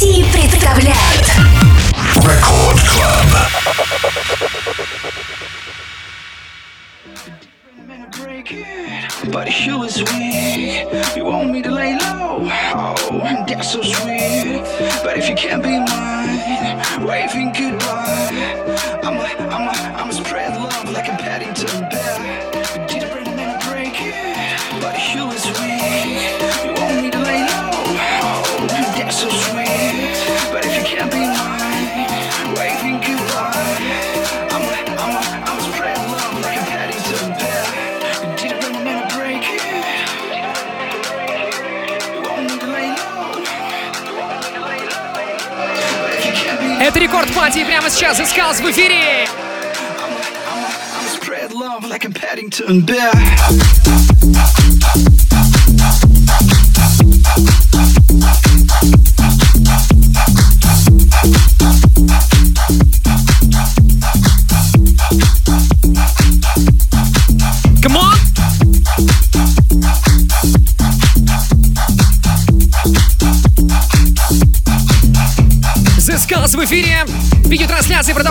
России представляет Club But you weak You want me to lay low? Oh, that's so sweet. But if you can't be mine Waving goodbye. Пати прямо сейчас из Хаус в эфире. Spread love like I'm Paddington Bear.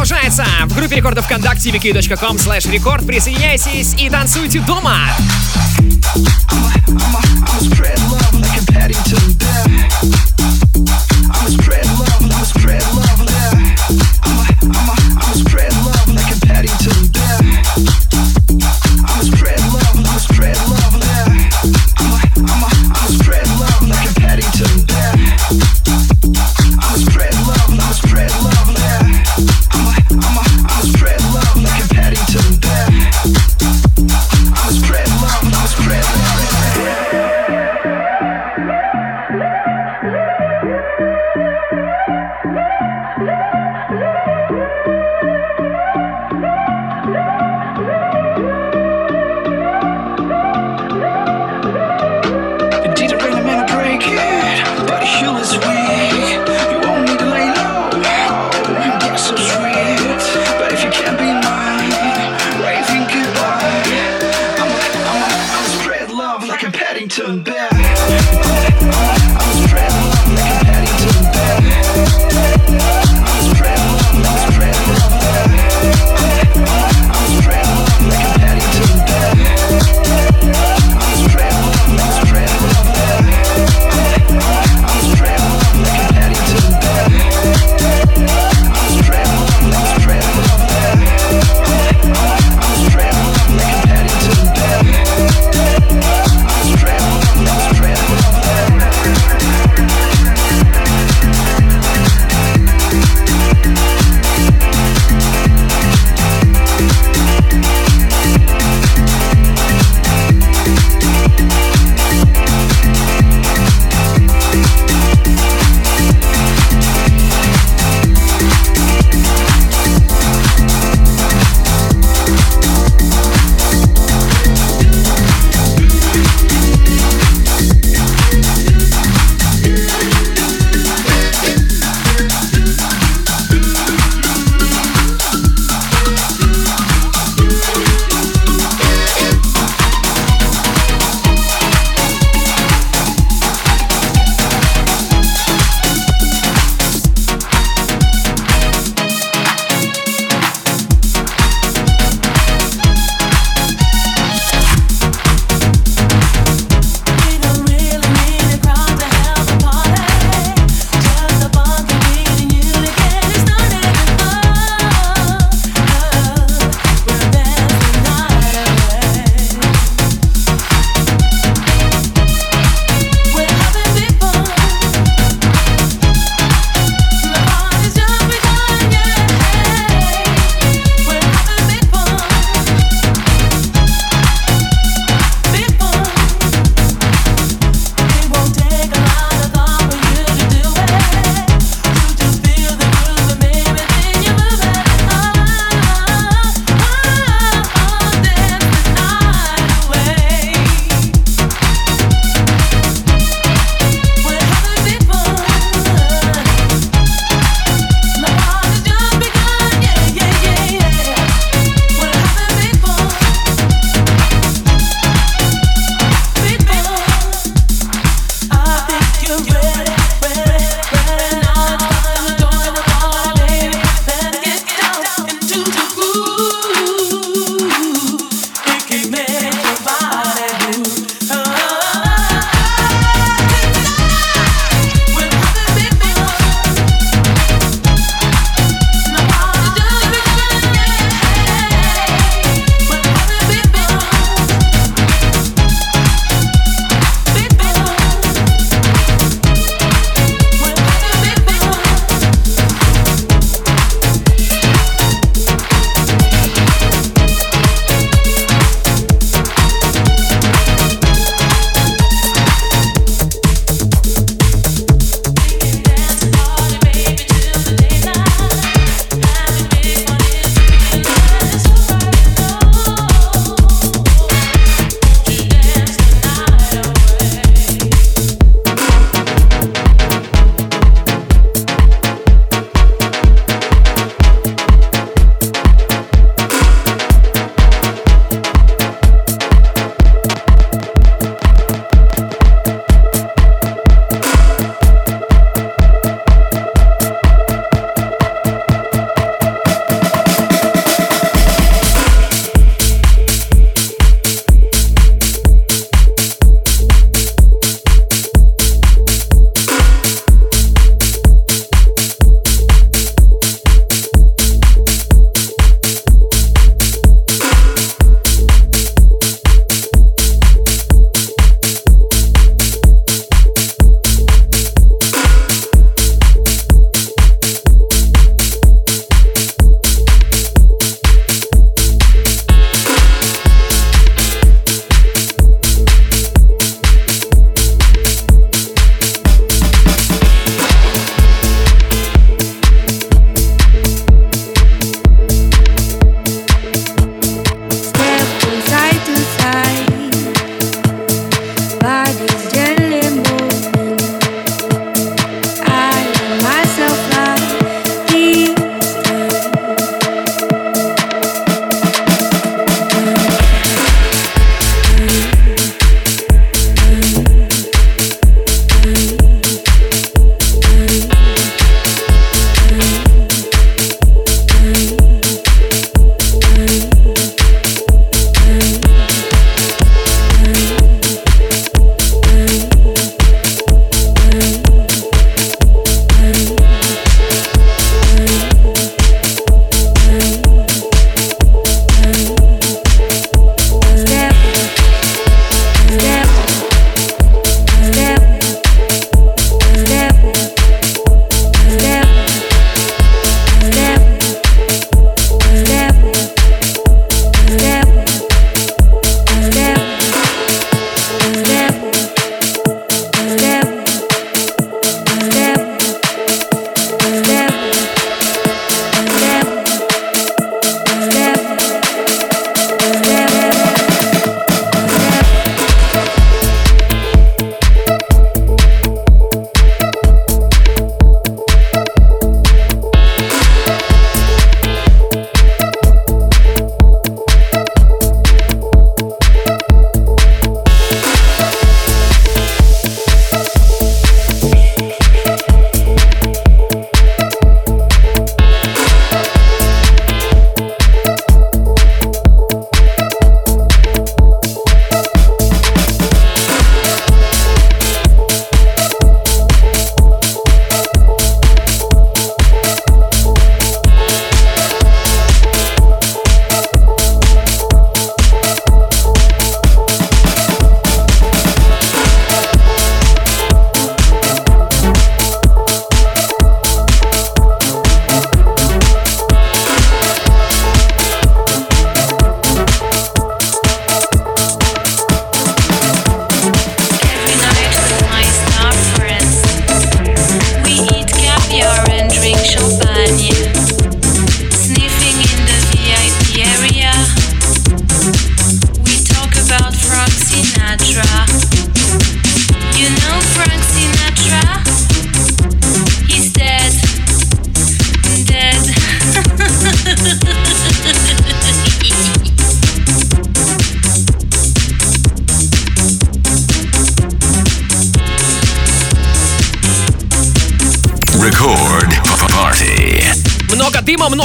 продолжается в группе рекордов ВКонтакте vk.com slash record. Присоединяйтесь и танцуйте дома! I'm, I'm, I'm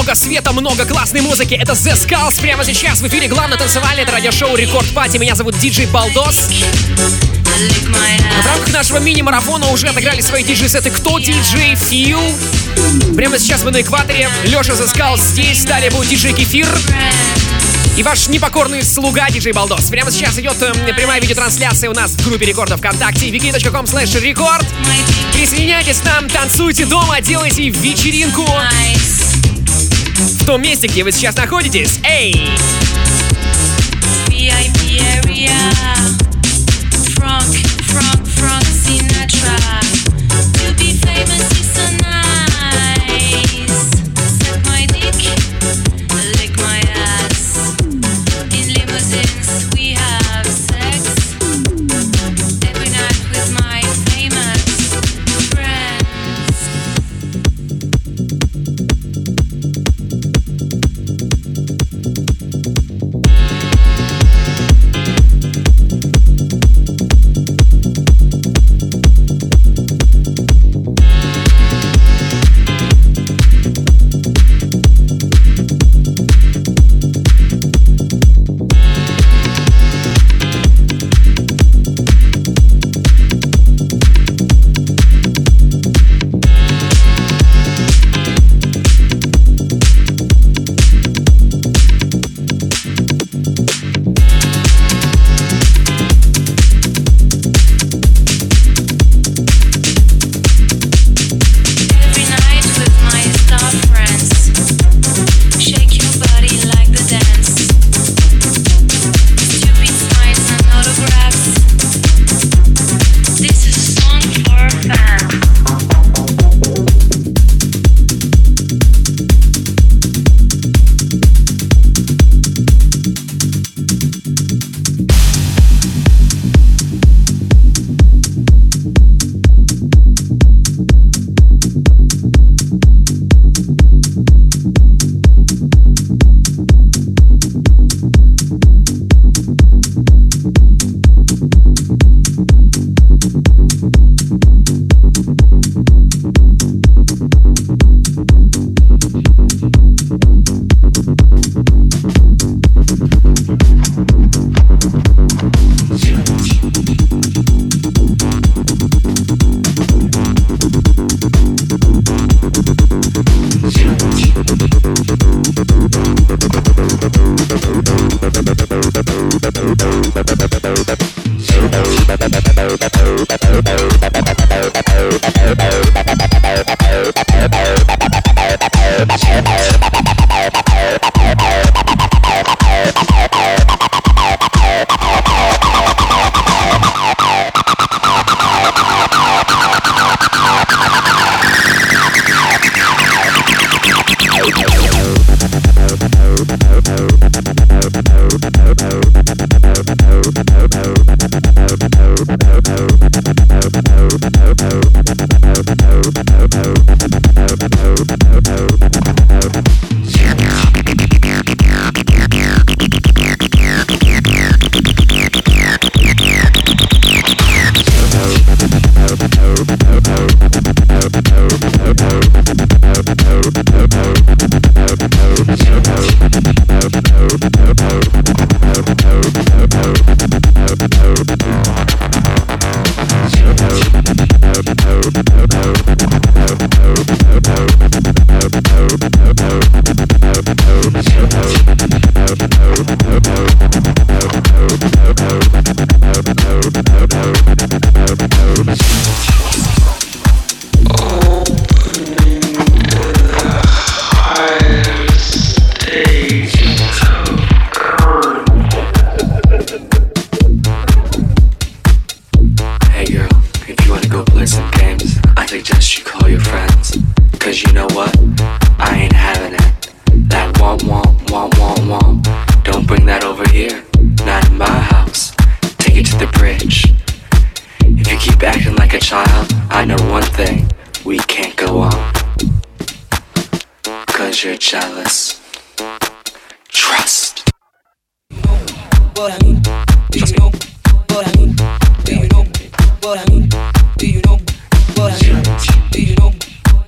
Много света, много классной музыки. Это The Skulls прямо сейчас в эфире главное танцевальное радиошоу Рекорд Пати. Меня зовут Диджей Балдос. В рамках нашего мини-марафона уже отыграли свои диджей-сеты Кто Диджей Фил. Прямо сейчас мы на экваторе. Леша Skulls здесь. Далее будет диджей Кефир. И ваш непокорный слуга диджей Балдос. Прямо сейчас идет э, прямая видеотрансляция у нас в группе рекордов ВКонтакте wiki.com slash record. Присоединяйтесь к нам, танцуйте дома, делайте вечеринку в том месте, где вы сейчас находитесь. Эй!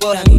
por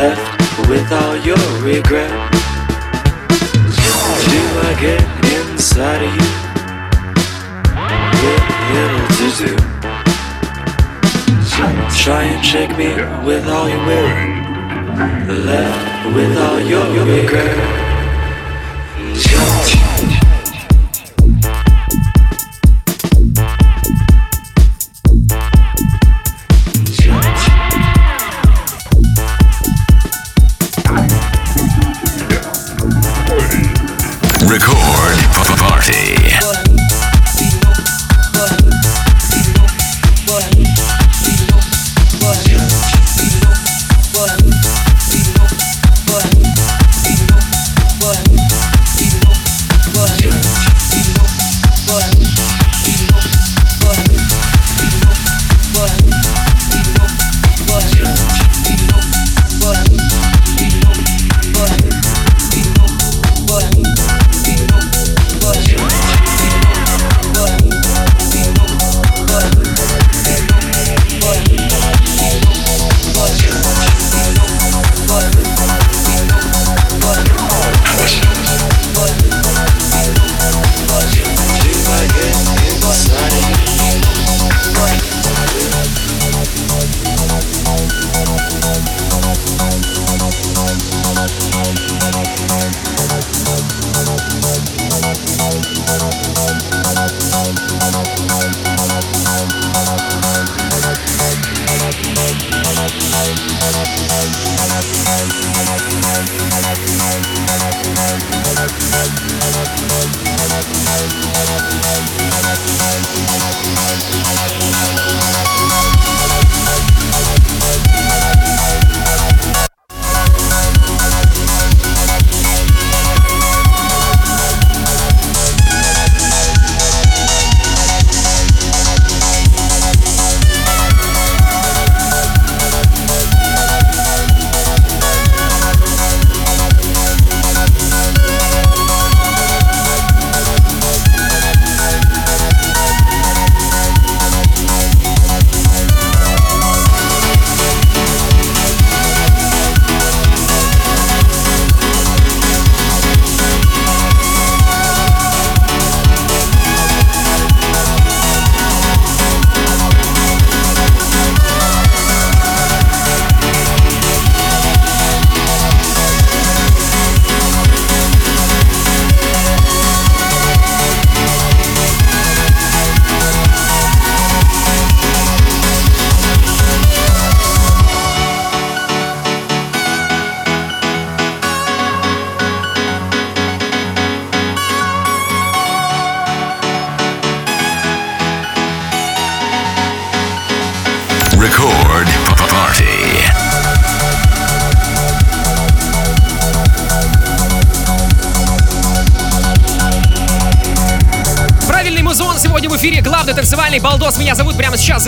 left with all your regret. Do I get inside of you? with Little to do. Try and shake me with all your will. Left with all your regret.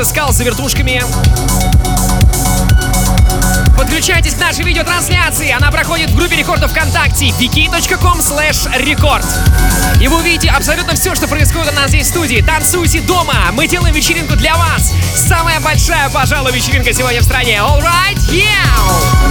Skull за вертушками. Подключайтесь к нашей видеотрансляции. Она проходит в группе рекордов ВКонтакте wiki.com slash record. И вы увидите абсолютно все, что происходит у нас здесь в студии. Танцуйте дома. Мы делаем вечеринку для вас. Самая большая, пожалуй, вечеринка сегодня в стране. All right? Yeah!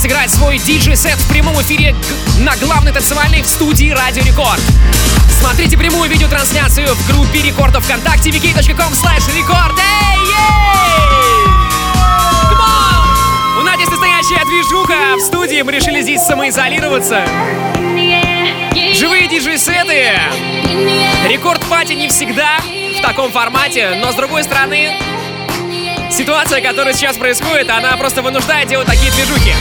Нас играет свой диджей-сет в прямом эфире на главной танцевальной в студии Радио Рекорд. Смотрите прямую видеотрансляцию в группе рекордов ВКонтакте vk.com slash record. У нас здесь настоящая движуха. В студии мы решили здесь самоизолироваться. Живые диджей-сеты. Record party не всегда в таком формате, но с другой стороны, ситуация, которая сейчас происходит, она просто вынуждает делать такие движухи.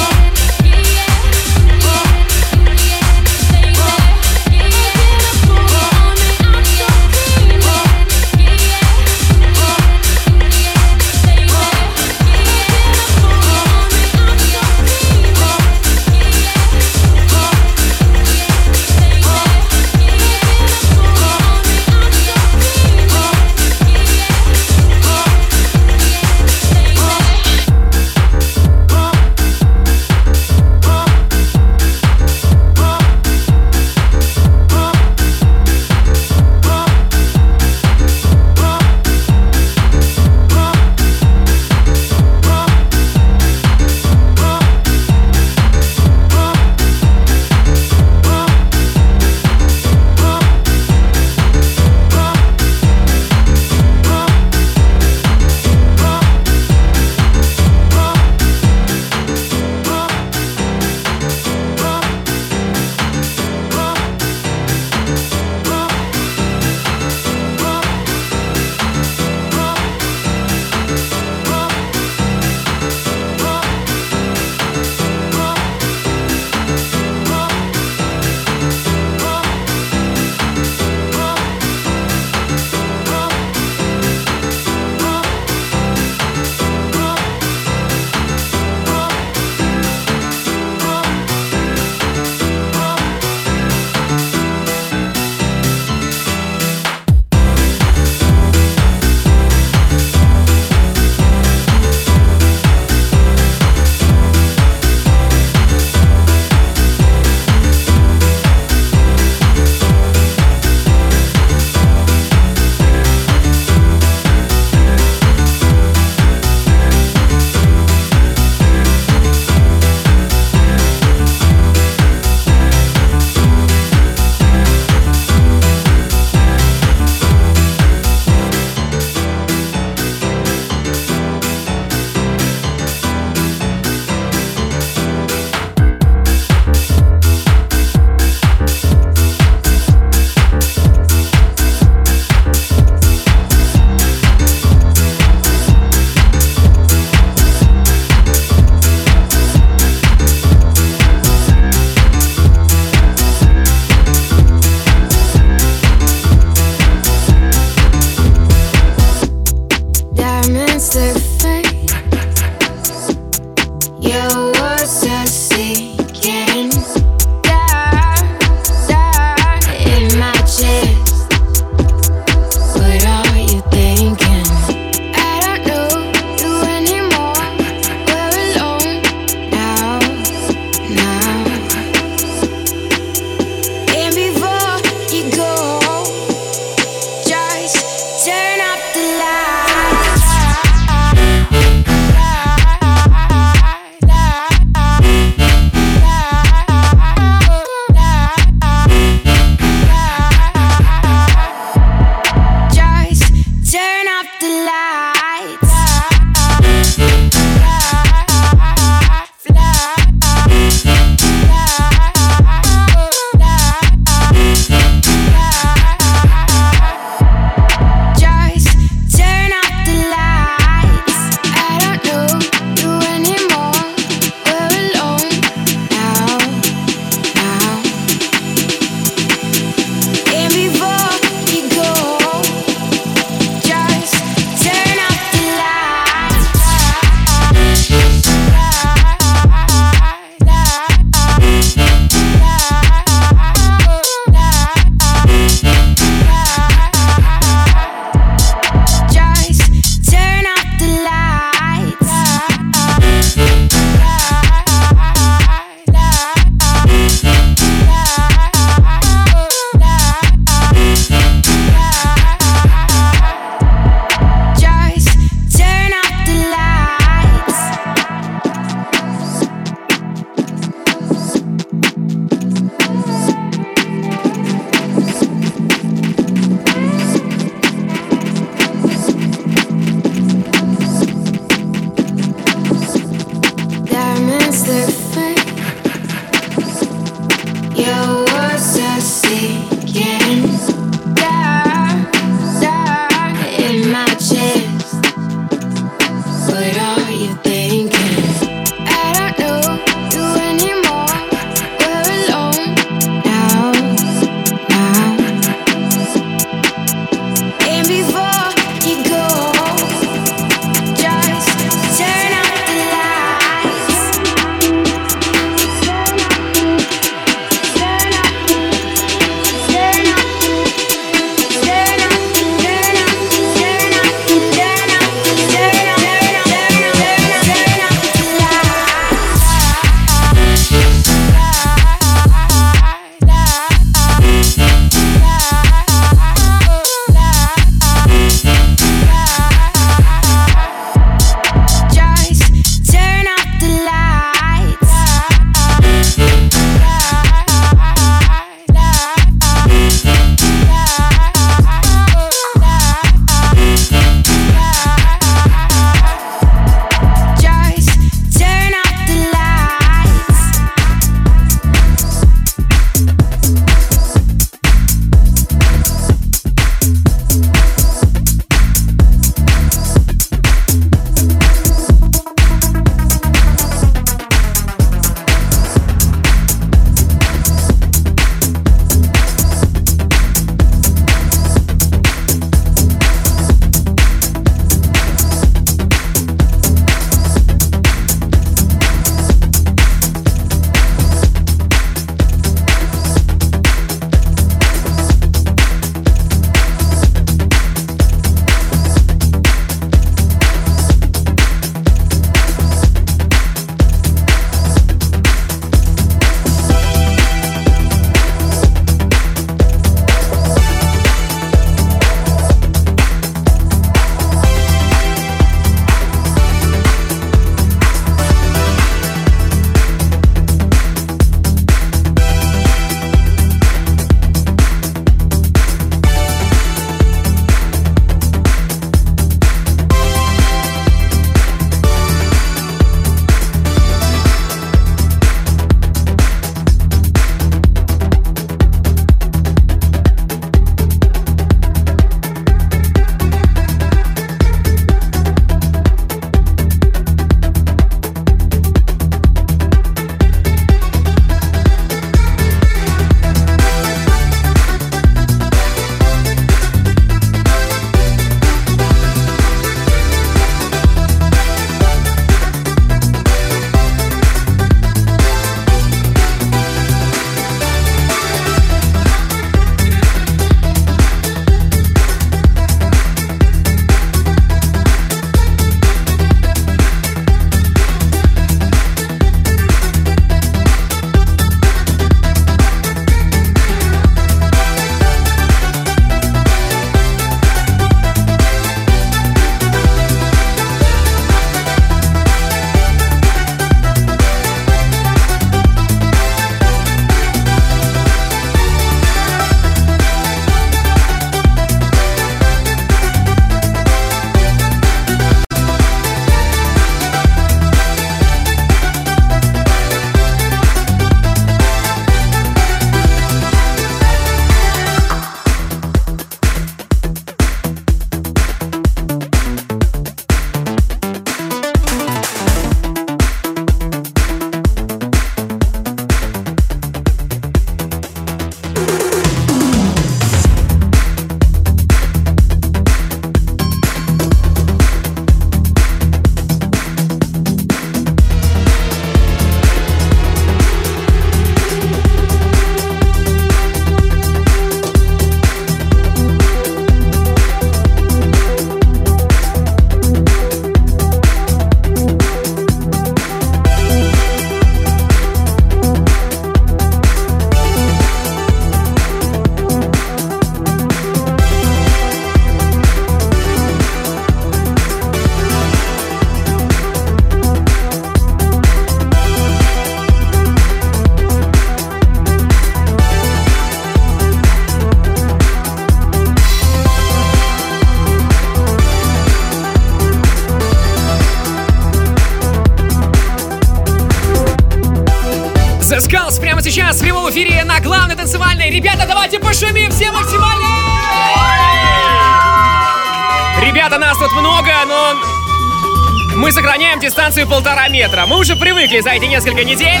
Дистанцию полтора метра. Мы уже привыкли за эти несколько недель.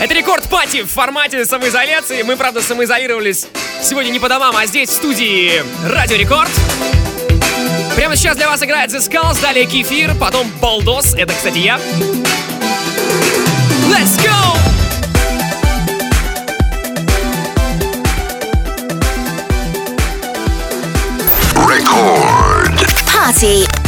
Это рекорд пати в формате самоизоляции. Мы, правда, самоизолировались сегодня не по домам, а здесь, в студии Радио Рекорд. Прямо сейчас для вас играет The Skulls, далее Кефир, потом Балдос, это, кстати, я. Let's go! Record. Party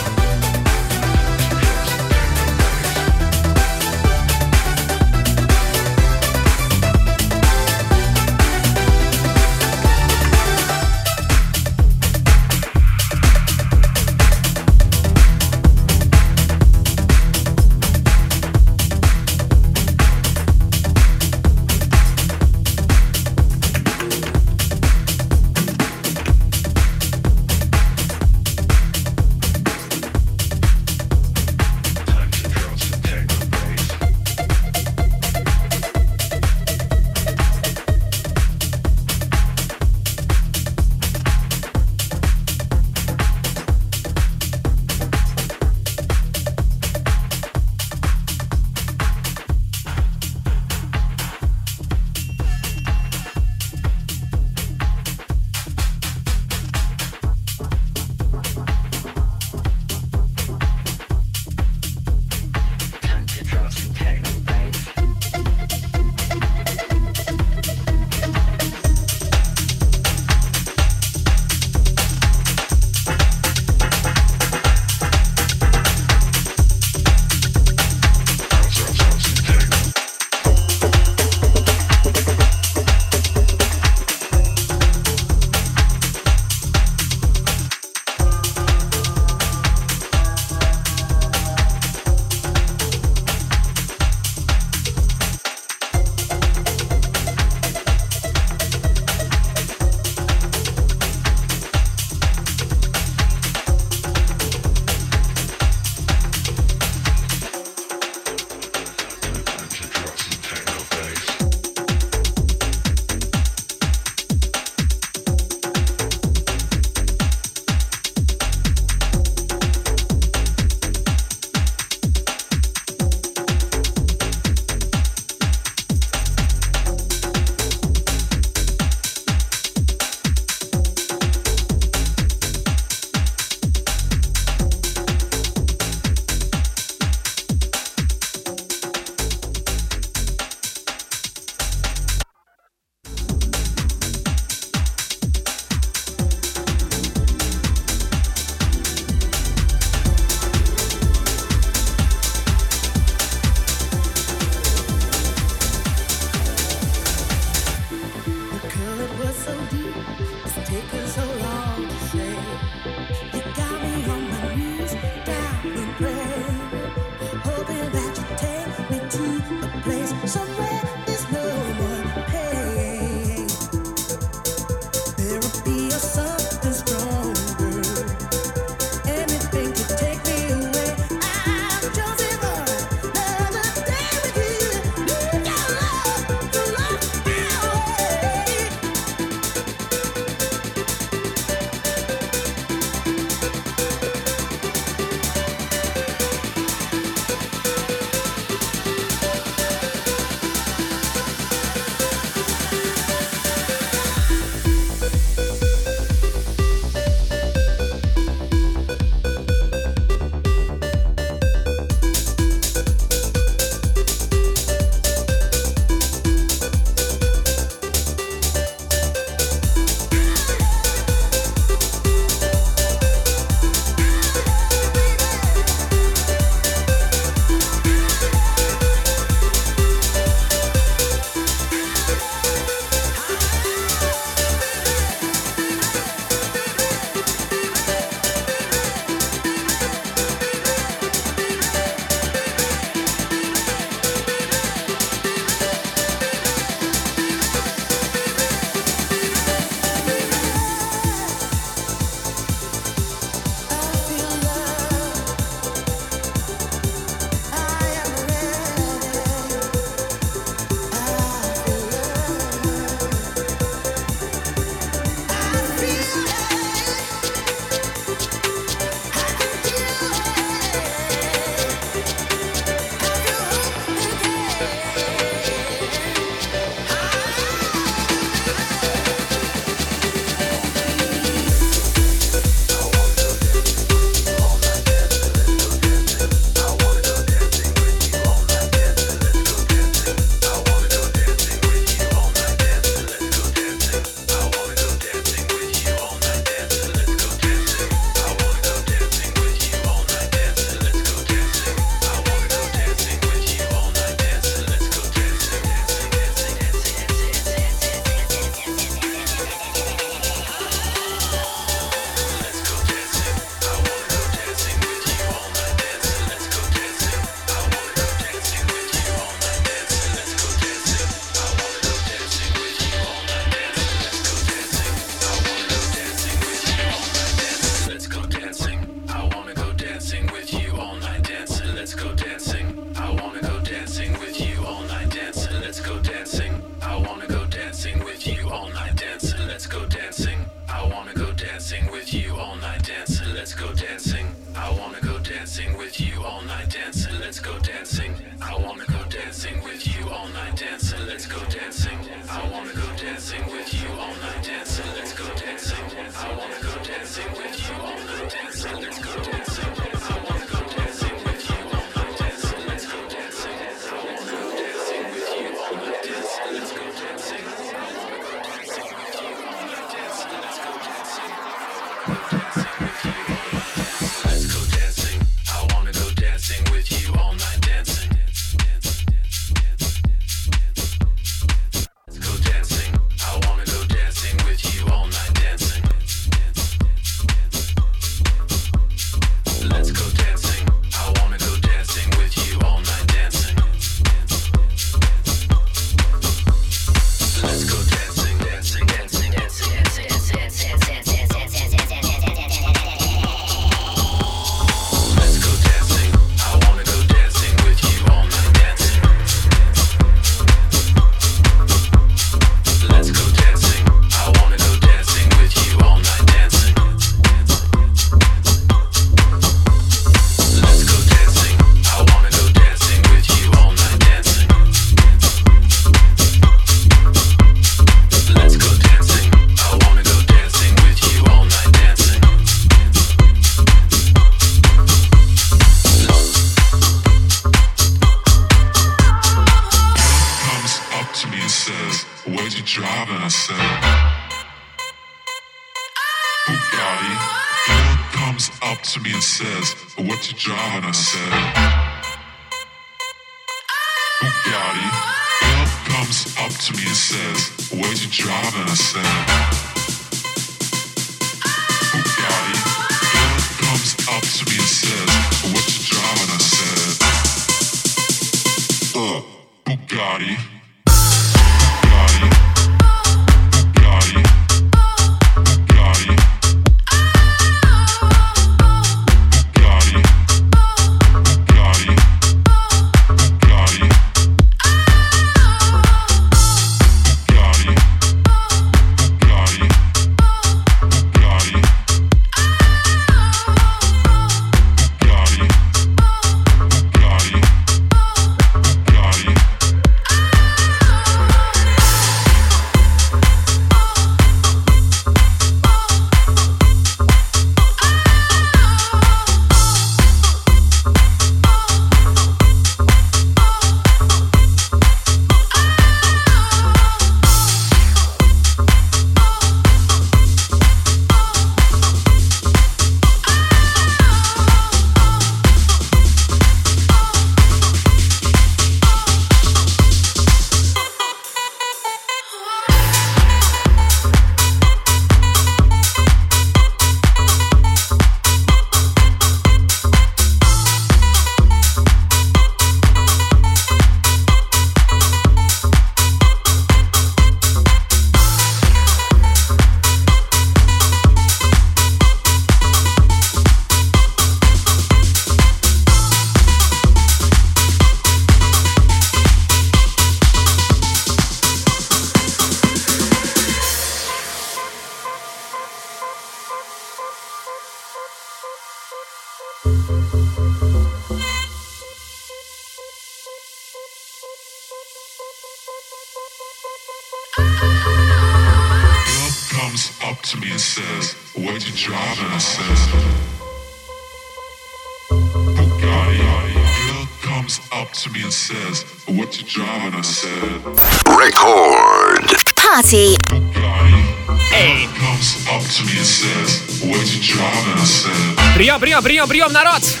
прием, прием, прием, народ!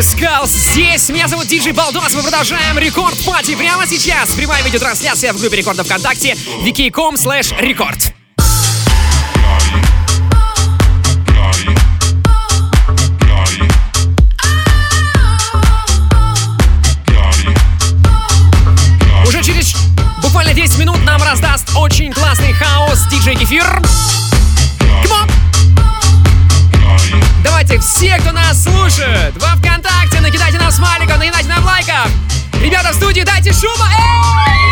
Skulls здесь. Меня зовут Диджей Балдос. Мы продолжаем рекорд пати прямо сейчас. Прямая видеотрансляция в группе рекордов ВКонтакте wiki.com slash рекорд. Уже через буквально 10 минут нам раздаст очень классный хаос диджей Кефир. Студии, дайте шума. Это